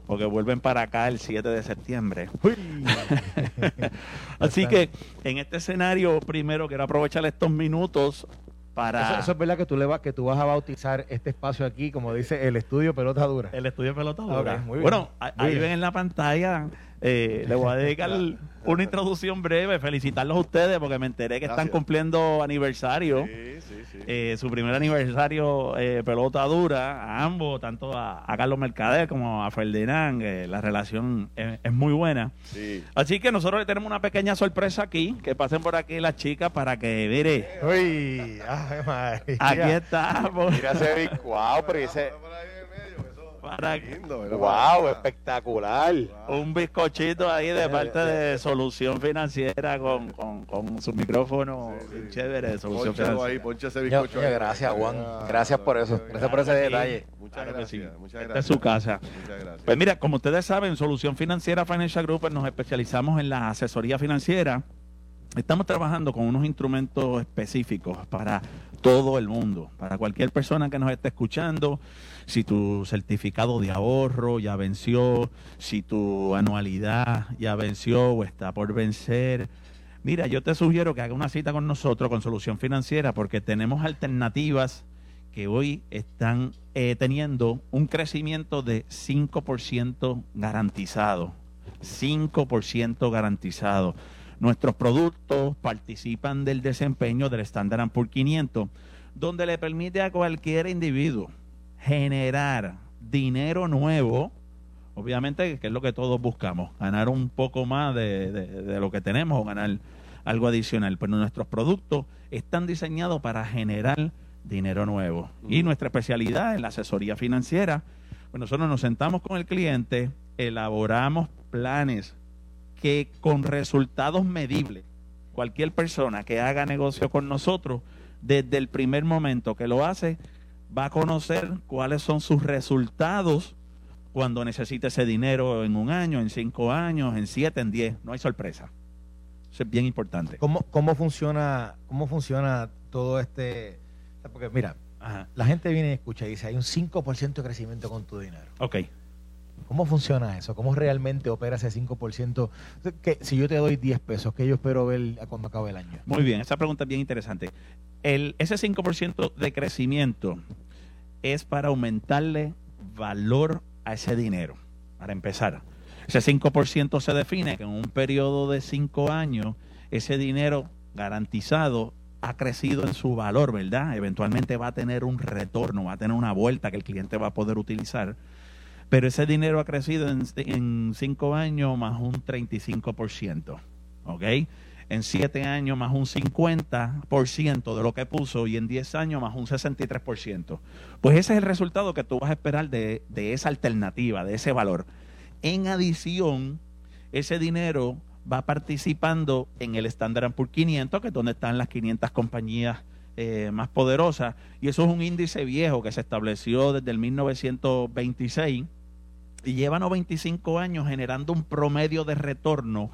Speaker 4: porque vuelven para acá el 7 de septiembre. Así que en este escenario, primero quiero aprovechar estos minutos para...
Speaker 3: Eso, es verdad que tú, le vas, que tú vas a bautizar este espacio aquí, como dice el estudio pelota dura.
Speaker 4: El estudio pelota dura. bueno, ahí ven en la pantalla Eh, le voy a dedicar una introducción breve, felicitarlos a ustedes porque me enteré que están cumpliendo aniversario. Sí, sí, sí. Eh, su primer aniversario eh, pelota dura, a ambos, tanto a, Carlos Mercader como a Ferdinand, la relación es, muy buena. Así que nosotros le tenemos una pequeña sorpresa aquí, que pasen por aquí las chicas para que mire.
Speaker 3: Uy,
Speaker 4: aquí estamos.
Speaker 3: Mira ese wow, pero ese
Speaker 4: wow, espectacular. Un bizcochito ahí de parte de Solución Financiera con, con, su micrófono chévere de Solución
Speaker 3: Financiera. gracias, Juan. Gracias por eso. Gracias por ese detalle.
Speaker 4: Muchas gracias. Esta es su casa. Pues mira, como ustedes saben, Solución Financiera Financial Group nos especializamos en la asesoría financiera. Estamos trabajando con unos instrumentos específicos para todo el mundo, para cualquier persona que nos esté escuchando si tu certificado de ahorro ya venció, si tu anualidad ya venció o está por vencer. Mira, yo te sugiero que haga una cita con nosotros, con Solución Financiera, porque tenemos alternativas que hoy están eh, teniendo un crecimiento de 5% garantizado. 5% garantizado. Nuestros productos participan del desempeño del Standard Poor's 500, donde le permite a cualquier individuo generar dinero nuevo, obviamente que es lo que todos buscamos, ganar un poco más de, lo que tenemos o ganar algo adicional. Pero nuestros productos están diseñados para generar dinero nuevo. Y nuestra especialidad en la asesoría financiera, pues nosotros nos sentamos con el cliente, elaboramos planes que con resultados medibles, cualquier persona que haga negocio con nosotros, desde el primer momento que lo hace, va a conocer cuáles son sus resultados cuando necesite ese dinero en un año, en cinco años, en siete, en diez. No hay sorpresa. Eso es bien importante.
Speaker 3: ¿Cómo, cómo, funciona, cómo funciona todo este...? Porque mira, la gente viene y escucha y dice, hay un 5% de crecimiento con tu dinero.
Speaker 4: Ok.
Speaker 3: ¿Cómo funciona eso? ¿Cómo realmente opera ese 5%? Que, si yo te doy 10 pesos, ¿qué yo espero ver cuando acabe el año?
Speaker 4: Muy bien, esa pregunta es bien interesante. El, ese 5% de crecimiento es para aumentarle valor a ese dinero, para empezar. Ese 5% se define que en un periodo de 5 años ese dinero garantizado ha crecido en su valor, ¿verdad? Eventualmente va a tener un retorno, va a tener una vuelta que el cliente va a poder utilizar pero ese dinero ha crecido en, cinco años más un 35%, ¿ok? En siete años más un 50% de lo que puso y en diez años más un 63%. Pues ese es el resultado que tú vas a esperar de, de esa alternativa, de ese valor. En adición, ese dinero va participando en el Standard Poor's 500, que es donde están las 500 compañías eh, más poderosas, y eso es un índice viejo que se estableció desde el 1926 y lleva 95 años generando un promedio de retorno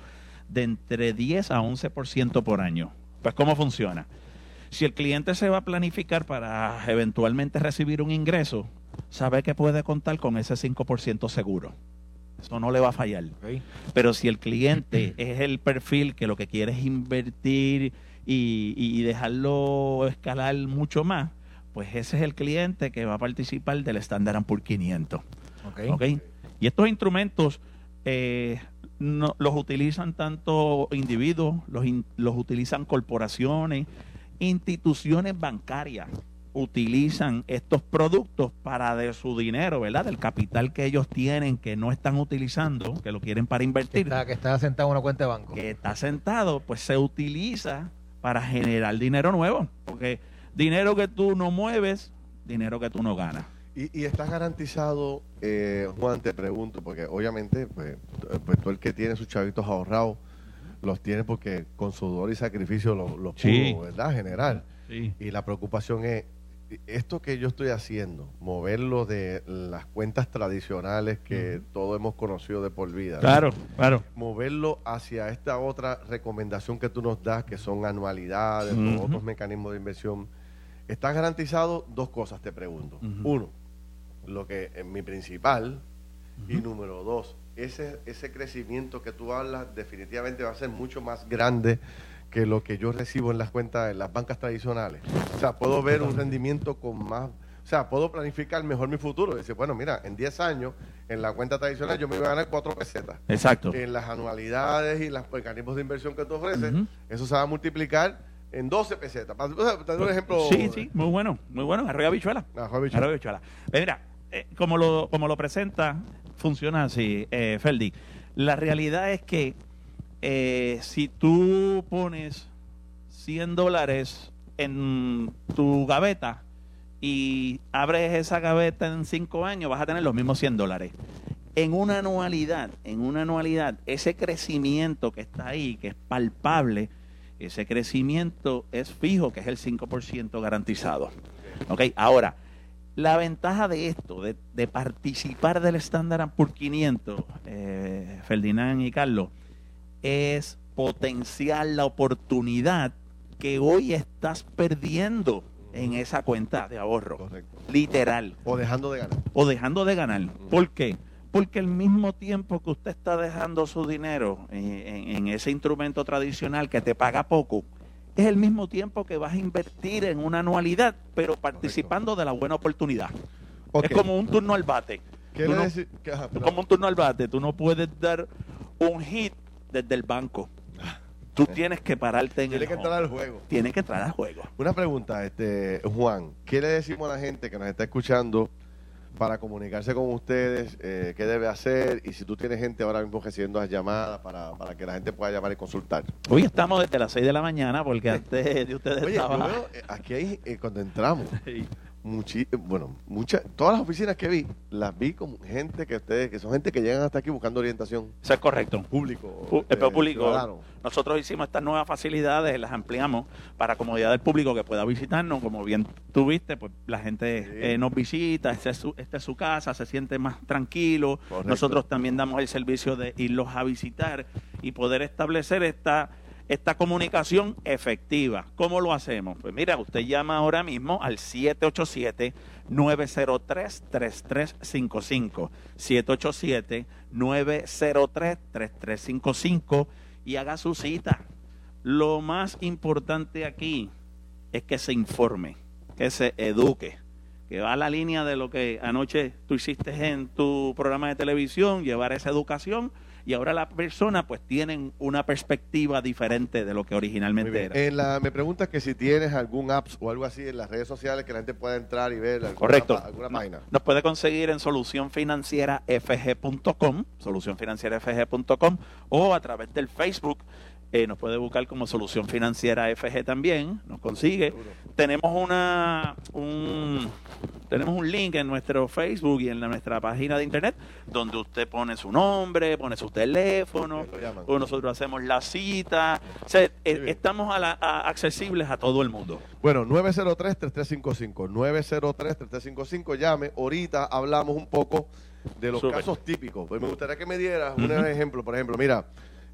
Speaker 4: de entre 10 a 11% por año. Pues ¿cómo funciona? Si el cliente se va a planificar para eventualmente recibir un ingreso, sabe que puede contar con ese 5% seguro. Eso no le va a fallar. Pero si el cliente es el perfil que lo que quiere es invertir y, dejarlo escalar mucho más, pues ese es el cliente que va a participar del Standard Poor's 500. Okay. Y estos instrumentos eh, los utilizan tanto individuos, los, los utilizan corporaciones, instituciones bancarias utilizan estos productos para de su dinero, ¿verdad? Del capital que ellos tienen, que no están utilizando, que lo quieren para invertir.
Speaker 3: Que está, sentado en una cuenta de banco.
Speaker 4: Que está sentado, pues se utiliza para generar dinero nuevo. Porque dinero que tú no mueves, dinero que tú no ganas.
Speaker 2: Y, y está garantizado, eh, Juan, te pregunto, porque obviamente, pues, pues, tú el que tiene sus chavitos ahorrados, los tiene porque con sudor y sacrificio los, pudo, ¿verdad? Generar. Y la preocupación es, esto que yo estoy haciendo, moverlo de las cuentas tradicionales que todos hemos conocido de por vida.
Speaker 4: Claro, claro.
Speaker 2: Moverlo hacia esta otra recomendación que tú nos das, que son anualidades, otros mecanismos de inversión. Está garantizado dos cosas, te pregunto. Uno, lo que es mi principal. Y número dos, ese, ese crecimiento que tú hablas definitivamente va a ser mucho más grande que lo que yo recibo en las cuentas de las bancas tradicionales. O sea, puedo ver un rendimiento con más O sea, puedo planificar mejor mi futuro. Decir, bueno, mira, en 10 años, en la cuenta tradicional, yo me voy a ganar 4 pesetas.
Speaker 4: Exacto.
Speaker 2: En las anualidades y los mecanismos de inversión que tú ofreces, eso se va a multiplicar en 12 pesetas. Para para un ejemplo.
Speaker 4: Sí, sí, muy bueno, muy bueno. Arroyo
Speaker 2: Bicho.
Speaker 4: Arroyo habichuela. Eh, Mira, eh, como, lo, como lo presenta, funciona así, eh, Feldi. La realidad es que eh, si tú pones 100 dólares en tu gaveta y abres esa gaveta en 5 años, vas a tener los mismos 100 dólares. En una anualidad, en una anualidad, ese crecimiento que está ahí, que es palpable, ese crecimiento es fijo, que es el 5% garantizado. ¿Ok? Ahora, la ventaja de esto, de, de participar del Standard por 500, eh, Ferdinand y Carlos, es potenciar la oportunidad que hoy estás perdiendo en esa cuenta de ahorro.
Speaker 2: Correcto.
Speaker 4: Literal.
Speaker 2: O dejando de ganar.
Speaker 4: O dejando de ganar. ¿Por qué? Porque el mismo tiempo que usted está dejando su dinero en, en- en ese instrumento tradicional que te paga poco, es el mismo tiempo que vas a invertir en una anualidad, pero participando de la buena oportunidad. Es como un turno al bate. No-
Speaker 2: decir ajá,
Speaker 4: como un turno al bate. Tú no puedes dar un hit desde el banco. Tú tienes que pararte en
Speaker 2: Tiene
Speaker 4: el
Speaker 2: que entrar al juego.
Speaker 4: Tienes que entrar al juego.
Speaker 2: Una pregunta, este Juan, ¿qué le decimos a la gente que nos está escuchando para comunicarse con ustedes? Eh, ¿Qué debe hacer? Y si tú tienes gente ahora mismo recibiendo las llamadas para, para que la gente pueda llamar y consultar.
Speaker 4: Hoy estamos desde las 6 de la mañana porque antes de ustedes
Speaker 2: Oye, yo
Speaker 4: estaba...
Speaker 2: veo, eh, aquí hay, eh, cuando entramos, muchi- eh, bueno, muchas, todas las oficinas que vi, las vi con gente que ustedes, que son gente que llegan hasta aquí buscando orientación
Speaker 4: Eso es correcto.
Speaker 2: público.
Speaker 4: Pu-
Speaker 2: este,
Speaker 4: el público.
Speaker 2: ciudadano.
Speaker 4: Nosotros hicimos estas nuevas facilidades, las ampliamos para comodidad del público que pueda visitarnos. Como bien tuviste, pues la gente
Speaker 2: Sí.
Speaker 4: eh, nos visita, esta es, su, esta es su casa, se siente más tranquilo.
Speaker 2: Correcto.
Speaker 4: Nosotros también damos el servicio de irlos a visitar y poder establecer esta, esta comunicación efectiva. ¿Cómo lo hacemos? Pues mira, usted llama ahora mismo al 787-903-3355. 787-903-3355 y haga su cita. Lo más importante aquí es que se informe, que se eduque, que va a la línea de lo que anoche tú hiciste en tu programa de televisión, llevar esa educación y ahora las personas pues tienen una perspectiva diferente de lo que originalmente era.
Speaker 2: En la, me preguntas que si tienes algún apps o algo así en las redes sociales que la gente pueda entrar y ver alguna,
Speaker 4: Correcto.
Speaker 2: alguna página.
Speaker 4: Nos puede conseguir en solucionfinancierafg.com, solucionfinancierafg.com o a través del Facebook. Eh, nos puede buscar como Solución Financiera FG también, nos consigue.
Speaker 2: Seguro.
Speaker 4: Tenemos una un tenemos un link en nuestro Facebook y en la- nuestra página de internet donde usted pone su nombre, pone su teléfono, o nosotros hacemos la cita. O sea, eh, estamos a la- a- accesibles a todo el mundo.
Speaker 2: Bueno, 903-3355. 903-3355. Llame. Ahorita hablamos un poco de los casos típicos. Pues me gustaría que me dieras un ejemplo. Por ejemplo, mira,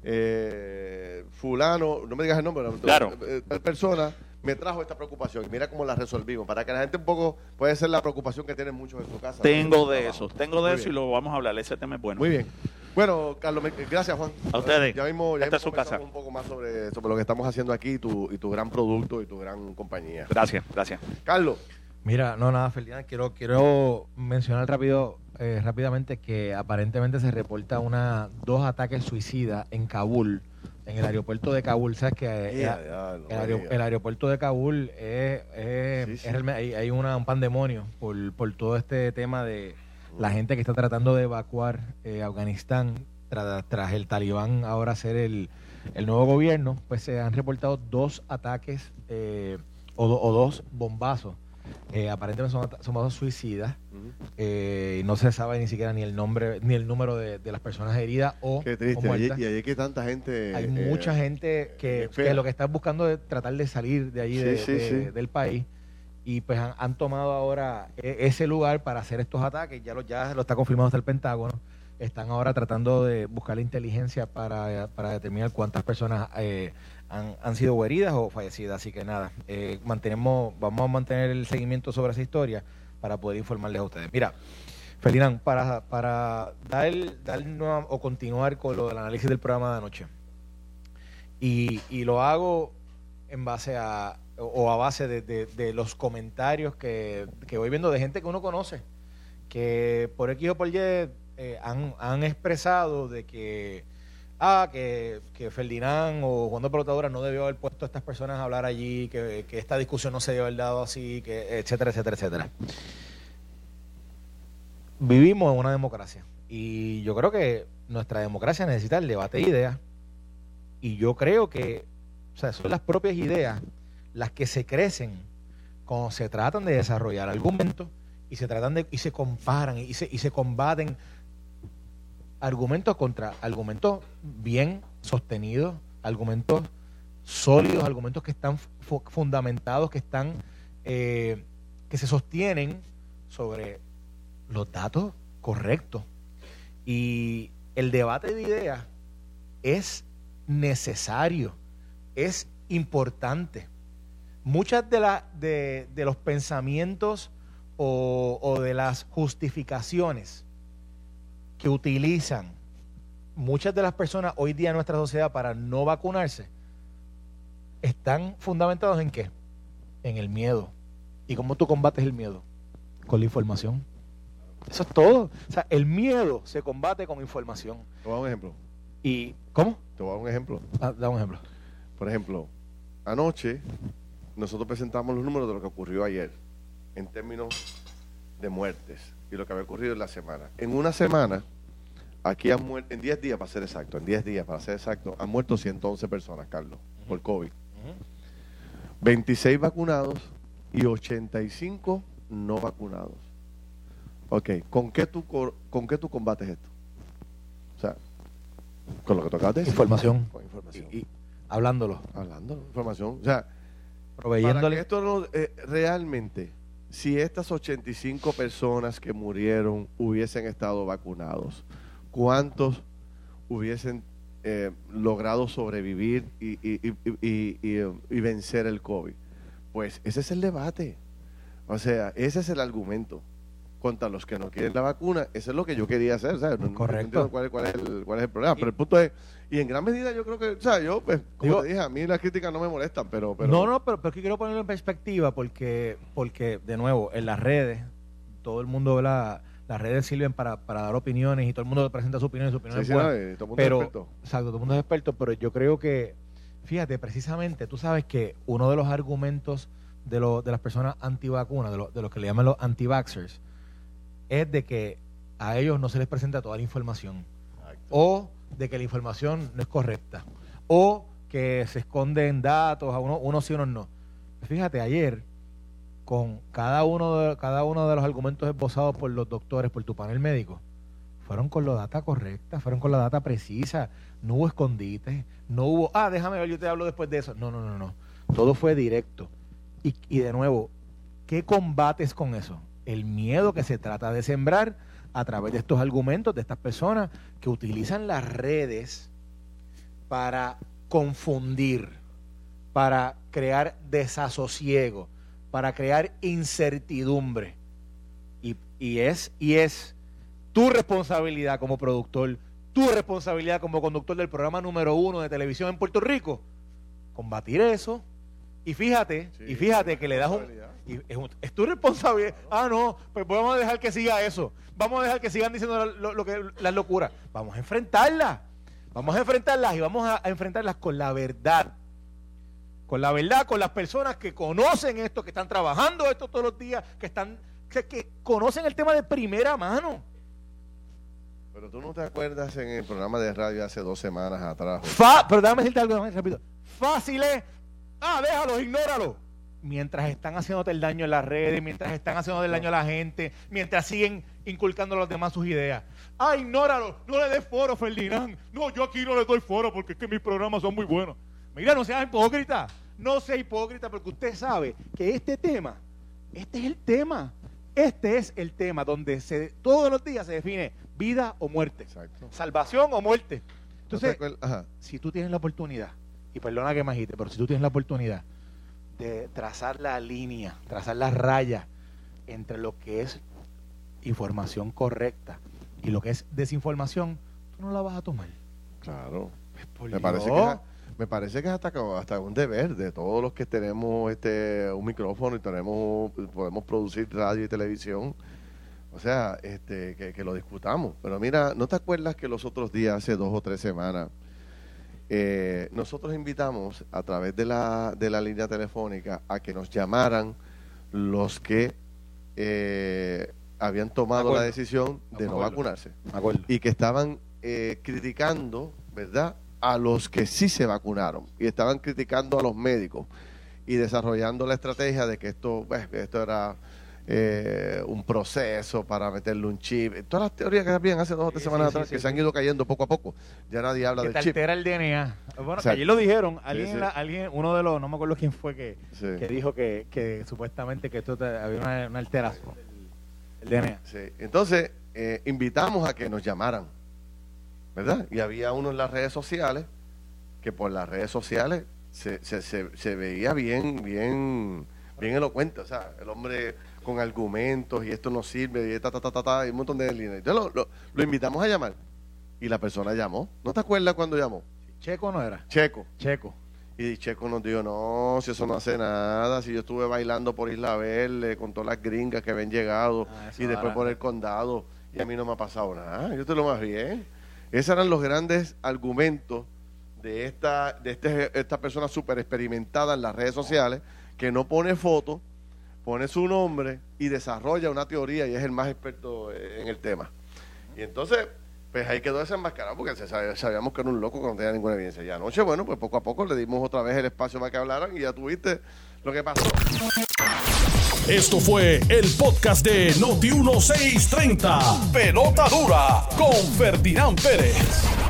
Speaker 2: eh, fulano, no me digas el nombre, pero,
Speaker 4: Claro.
Speaker 2: eh, tal persona me trajo esta preocupación. Y mira cómo la resolvimos. Para que la gente un poco, puede ser la preocupación que tienen muchos en su casa.
Speaker 4: Tengo de eso, tengo de
Speaker 2: Muy
Speaker 4: eso y lo vamos a hablar. Ese tema es bueno.
Speaker 2: Muy bien. Bueno, Carlos, gracias Juan.
Speaker 4: A ustedes.
Speaker 2: Ya mismo, ya
Speaker 4: Esta
Speaker 2: mismo
Speaker 4: su casa.
Speaker 2: un poco más sobre, sobre lo que estamos haciendo aquí tu, y tu gran producto y tu gran compañía.
Speaker 4: Gracias, gracias.
Speaker 2: Carlos,
Speaker 3: Mira, no, nada, Ferdinand, quiero, quiero mencionar rápido, eh, rápidamente que aparentemente se reporta una dos ataques suicidas en Kabul, en el aeropuerto de Kabul. ¿Sabes que eh,
Speaker 2: Ya,
Speaker 3: el, aeropuerto de Kabul es, es-
Speaker 2: Sí, sí.
Speaker 3: es realme- hay, hay una- un pandemonio por, por todo este tema de la gente que está tratando de evacuar eh, Afganistán tra- tras el talibán ahora ser el, el nuevo gobierno, pues se han reportado dos ataques eh, o, do- o dos bombazos. Eh, aparentemente son, son bombazos suicidas.
Speaker 2: Ujú.
Speaker 3: eh, no se sabe ni siquiera ni el nombre ni el número de, de las personas heridas o,
Speaker 2: Qué triste. Y,
Speaker 3: muertas.
Speaker 2: y allí que tanta gente.
Speaker 3: Hay
Speaker 2: eh,
Speaker 3: mucha gente que, que lo que está buscando es tratar de salir de allí
Speaker 2: Sí,
Speaker 3: de-
Speaker 2: sí,
Speaker 3: de-
Speaker 2: sí.
Speaker 3: del país y pues han, han tomado ahora e- ese lugar para hacer estos ataques ya lo ya lo está confirmado hasta el Pentágono están ahora tratando de buscar la inteligencia para, para determinar cuántas personas eh, han, han sido heridas o fallecidas. Así que nada eh, mantenemos vamos a mantener el seguimiento sobre esa historia para poder informarles a ustedes. Mira Ferdinand, para, para dar, dar o continuar con lo del análisis del programa de anoche, y, y lo hago en base a o a base de, los comentarios que, voy viendo de gente que uno conoce, que por X o por Y eh, han, expresado de que, ah, que, que Ferdinand o Juan de Pelotadura no debió haber puesto a estas personas a hablar allí, que, que esta discusión no se debió haber dado así, que etcétera, etcétera, etcétera. Vivimos en una democracia y yo creo que nuestra democracia necesita el debate de ideas y yo creo que o sea, son las propias ideas las que se crecen cuando se tratan de desarrollar argumentos y se tratan de y se comparan y se, y se combaten argumentos contra argumentos bien sostenidos, argumentos sólidos, argumentos que están fundamentados, que están eh, que se sostienen sobre los datos correctos. Y el debate de ideas es necesario, es importante muchas de, la, de, los pensamientos o, de las justificaciones que utilizan muchas de las personas hoy día en nuestra sociedad para no vacunarse están fundamentados en qué? En el miedo. ¿Y cómo tú combates el miedo? Con la información. Eso es todo. O sea, el miedo se combate con información.
Speaker 2: Te voy a dar un ejemplo.
Speaker 3: ¿Y cómo?
Speaker 2: Te voy a dar un ejemplo.
Speaker 3: Ah, da un ejemplo.
Speaker 2: Por ejemplo, anoche nosotros presentamos los números de lo que ocurrió ayer en términos de muertes y lo que había ocurrido en la semana. En una semana, aquí han muerto, en 10 días para ser exacto, en 10 días para ser exacto, han muerto 111 personas, Carlos, por COVID. 26 vacunados y 85 no vacunados. Ok, ¿con qué tú, con qué tú combates esto? O sea, con lo que tocaste.
Speaker 3: Información. Con información. Y, hablándolo.
Speaker 2: Hablándolo, información. O sea, para esto no, eh, realmente, si estas 85 personas que murieron hubiesen estado vacunados, ¿cuántos hubiesen eh, logrado sobrevivir y, y, vencer el COVID? Pues ese es el debate. O sea, ese es el argumento contra los que no quieren la vacuna. Eso es lo que yo quería hacer.
Speaker 3: Correcto.
Speaker 2: cuál, es el, cuál, es el, problema. pero el punto es, y en gran medida yo creo que, o sea, yo, pues, como te dije, a mí las críticas no me molestan, pero... pero
Speaker 3: no, no, pero, pero quiero ponerlo en perspectiva porque, porque, de nuevo, en las redes, todo el mundo, la, las redes sirven para, para dar opiniones y todo el mundo presenta su opinión y su opinión es buena. todo el mundo pero, es experto. Exacto, todo el mundo es experto, pero yo creo que, fíjate, precisamente, tú sabes que uno de los argumentos de, lo, de las personas antivacunas, de, lo, de los que le llaman los anti-vaxxers, es de que a ellos no se les presenta toda la información. O de que la información no es correcta. O que se esconden datos, a uno, unos sí, unos no. Fíjate, ayer, con cada uno, de, cada uno de los argumentos esbozados por los doctores, por tu panel médico, fueron con la data correcta, fueron con la data precisa, no hubo escondite, no hubo, ah, déjame ver, yo te hablo después de eso. No, no, no, no. Todo fue directo. Y, y de nuevo, ¿qué combates con eso? el miedo que se trata de sembrar a través de estos argumentos de estas personas que utilizan las redes para confundir, para crear desasosiego, para crear incertidumbre. Y, es, y es tu responsabilidad como productor, tu responsabilidad como conductor del programa número uno de televisión en Puerto Rico, combatir eso. Y fíjate, y fíjate que le das un, es, tu responsabilidad. Ah, no, pues vamos a dejar que siga eso. Vamos a dejar que sigan diciendo lo, que, las locuras. Vamos a enfrentarlas. Vamos a enfrentarlas y vamos a, enfrentarlas con la verdad. Con la verdad, con las personas que conocen esto, que están trabajando esto todos los días, que están que, conocen el tema de primera mano.
Speaker 2: Pero tú no te acuerdas en el programa de radio hace dos semanas atrás.
Speaker 3: pero déjame decirte algo, repito. Fácil es. Ah, déjalo, ignóralo mientras están haciéndote el daño en las redes, mientras están haciendo el daño a la gente, mientras siguen inculcando a los demás sus ideas. Ah, ignóralo, no le des foro, Ferdinand. No, yo aquí no le doy foro porque es que mis programas son muy buenos. Mira, no seas hipócrita, no sea hipócrita porque usted sabe que este tema, este es el tema, este es el tema donde se, todos los días se define vida o muerte, salvación o muerte. Entonces, si tú tienes la oportunidad, y perdona que me agite, pero si tú tienes la oportunidad de trazar la línea, trazar la raya entre lo que es información correcta y lo que es desinformación, tú no la vas a tomar.
Speaker 2: Claro. Me parece, que es, me parece que es hasta, hasta un deber de todos los que tenemos este un micrófono y tenemos podemos producir radio y televisión. O sea, este, que, lo discutamos. Pero mira, ¿no te acuerdas que los otros días, hace dos o tres semanas, eh, nosotros invitamos a través de la, de la línea telefónica a que nos llamaran los que eh, habían tomado la decisión de no, vacunarse. Y que estaban eh, criticando, ¿verdad?, a los que sí se vacunaron. Y estaban criticando a los médicos y desarrollando la estrategia de que esto, pues, esto era eh, un proceso para meterle un chip. Todas las teorías que habían hace dos o tres semanas atrás que se han ido cayendo poco a poco. Ya nadie habla del chip.
Speaker 3: altera el DNA. Bueno, allí lo dijeron. Alguien, alguien, uno de los, no me acuerdo quién fue que, que dijo que, que, supuestamente que esto había una, alteración
Speaker 2: el DNA. Entonces, eh, invitamos a que nos llamaran ¿verdad? Y había uno en las redes sociales que por las redes sociales se, se, se, veía bien, bien, bien elocuente, o sea, el hombre con argumentos y esto no sirve y ta, ta, ta, ta, y un montón de líneas. Entonces lo, lo, invitamos a llamar y la persona llamó. ¿No te acuerdas cuando llamó?
Speaker 3: Checo no era.
Speaker 2: Checo.
Speaker 3: Checo.
Speaker 2: Y Checo nos dijo, no, si eso no hace nada, si yo estuve bailando por Isla Verde con todas las gringas que habían llegado ah, y después por el condado y a mí no me ha pasado nada, yo estoy lo más bien. Esos eran los grandes argumentos de esta, de este, esta persona súper experimentada en las redes sociales, que no pone foto, pone su nombre y desarrolla una teoría y es el más experto en el tema. Y entonces, pues ahí quedó desenmascarado porque sabíamos que era un loco que no tenía ninguna evidencia. Y anoche, bueno, pues poco a poco le dimos otra vez el espacio para que hablaran y ya tuviste lo que pasó.
Speaker 1: Esto fue el podcast de Noti1630. Pelota dura con Ferdinand Pérez.